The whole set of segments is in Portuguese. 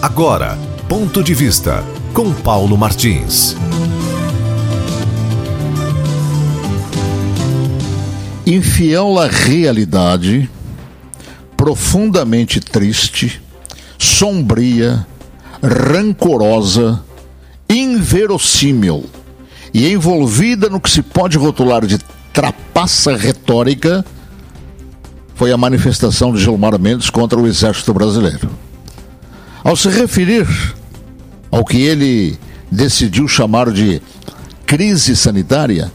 Agora, ponto de vista com Paulo Martins. Infiel à realidade, profundamente triste, sombria, rancorosa, inverossímil e envolvida no que se pode rotular de trapaça retórica, foi a manifestação de Gilmar Mendes contra o exército brasileiro. Ao se referir ao que ele decidiu chamar de crise sanitária,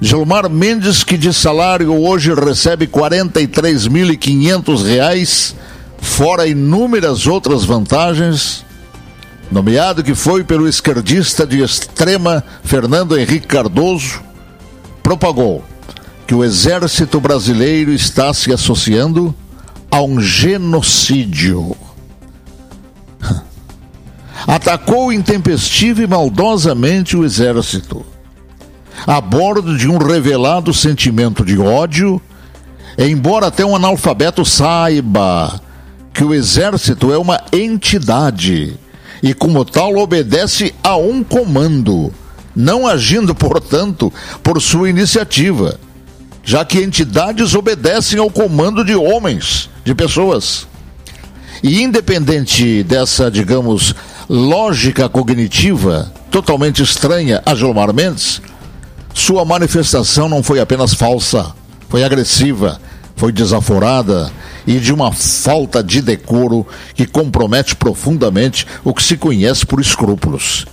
Gilmar Mendes, que de salário hoje recebe R$ 43.500, fora inúmeras outras vantagens, nomeado que foi pelo esquerdista de extrema Fernando Henrique Cardoso, propagou que o exército brasileiro está se associando a um genocídio. Atacou intempestiva e maldosamente o exército, a bordo de um revelado sentimento de ódio, embora até um analfabeto saiba que o exército é uma entidade e, como tal, obedece a um comando, não agindo, portanto, por sua iniciativa, já que entidades obedecem ao comando de homens, de pessoas. E independente dessa, digamos, lógica cognitiva totalmente estranha a Gilmar Mendes, sua manifestação não foi apenas falsa, foi agressiva, foi desaforada e de uma falta de decoro que compromete profundamente o que se conhece por escrúpulos.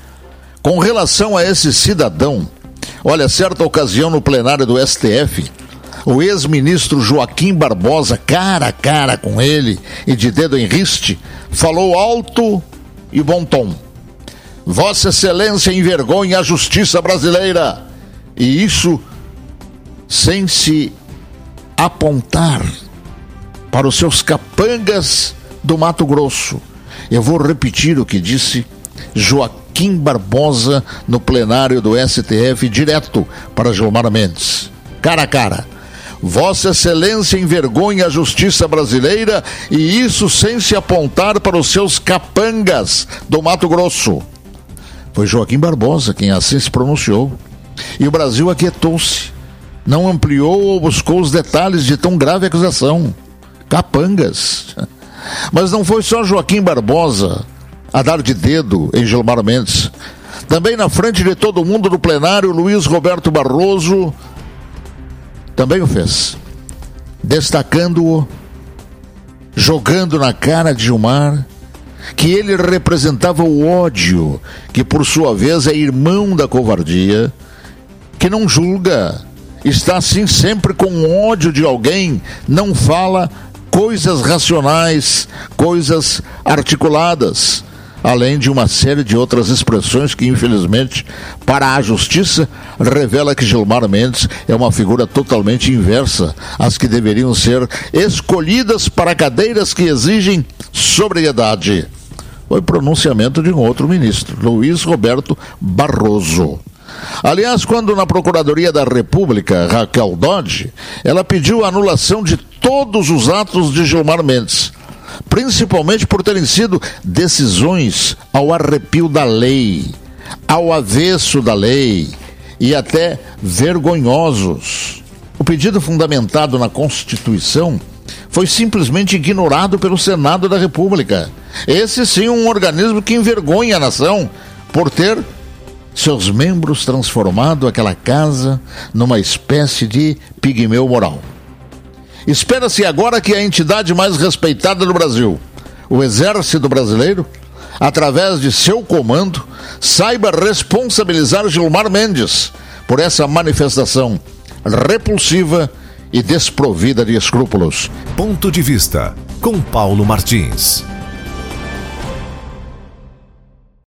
Com relação a esse cidadão, olha, certa ocasião no plenário do STF, o ex-ministro Joaquim Barbosa, cara a cara com ele e de dedo em riste, falou alto e bom tom. Vossa Excelência envergonha a justiça brasileira. E isso sem se apontar para os seus capangas do Mato Grosso. Eu vou repetir o que disse Joaquim Barbosa no plenário do STF, direto para Gilmar Mendes. Cara a cara. Vossa Excelência envergonha a justiça brasileira e isso sem se apontar para os seus capangas do Mato Grosso. Foi Joaquim Barbosa quem assim se pronunciou. E o Brasil aquietou-se. Não ampliou ou buscou os detalhes de tão grave acusação capangas. Mas não foi só Joaquim Barbosa a dar de dedo em Gilmar Mendes. Também na frente de todo mundo do plenário, Luiz Roberto Barroso também o fez. Destacando-o, jogando na cara de Gilmar que ele representava o ódio, que por sua vez é irmão da covardia, que não julga, está assim sempre com ódio de alguém, não fala, coisas racionais, coisas articuladas, além de uma série de outras expressões que, infelizmente, para a justiça, revela que Gilmar Mendes é uma figura totalmente inversa às que deveriam ser escolhidas para cadeiras que exigem sobriedade. Foi pronunciamento de um outro ministro, Luiz Roberto Barroso. Aliás, quando na Procuradoria da República, Raquel Dodge, ela pediu a anulação de todos os atos de Gilmar Mendes, principalmente por terem sido decisões ao arrepio da lei, ao avesso da lei e até vergonhosos. O pedido fundamentado na Constituição foi simplesmente ignorado pelo Senado da República. Esse sim um organismo que envergonha a nação por ter seus membros transformado aquela casa numa espécie de pigmeu moral. Espera-se agora que a entidade mais respeitada do Brasil, o Exército Brasileiro, através de seu comando, saiba responsabilizar Gilmar Mendes por essa manifestação repulsiva e desprovida de escrúpulos. Ponto de vista com Paulo Martins.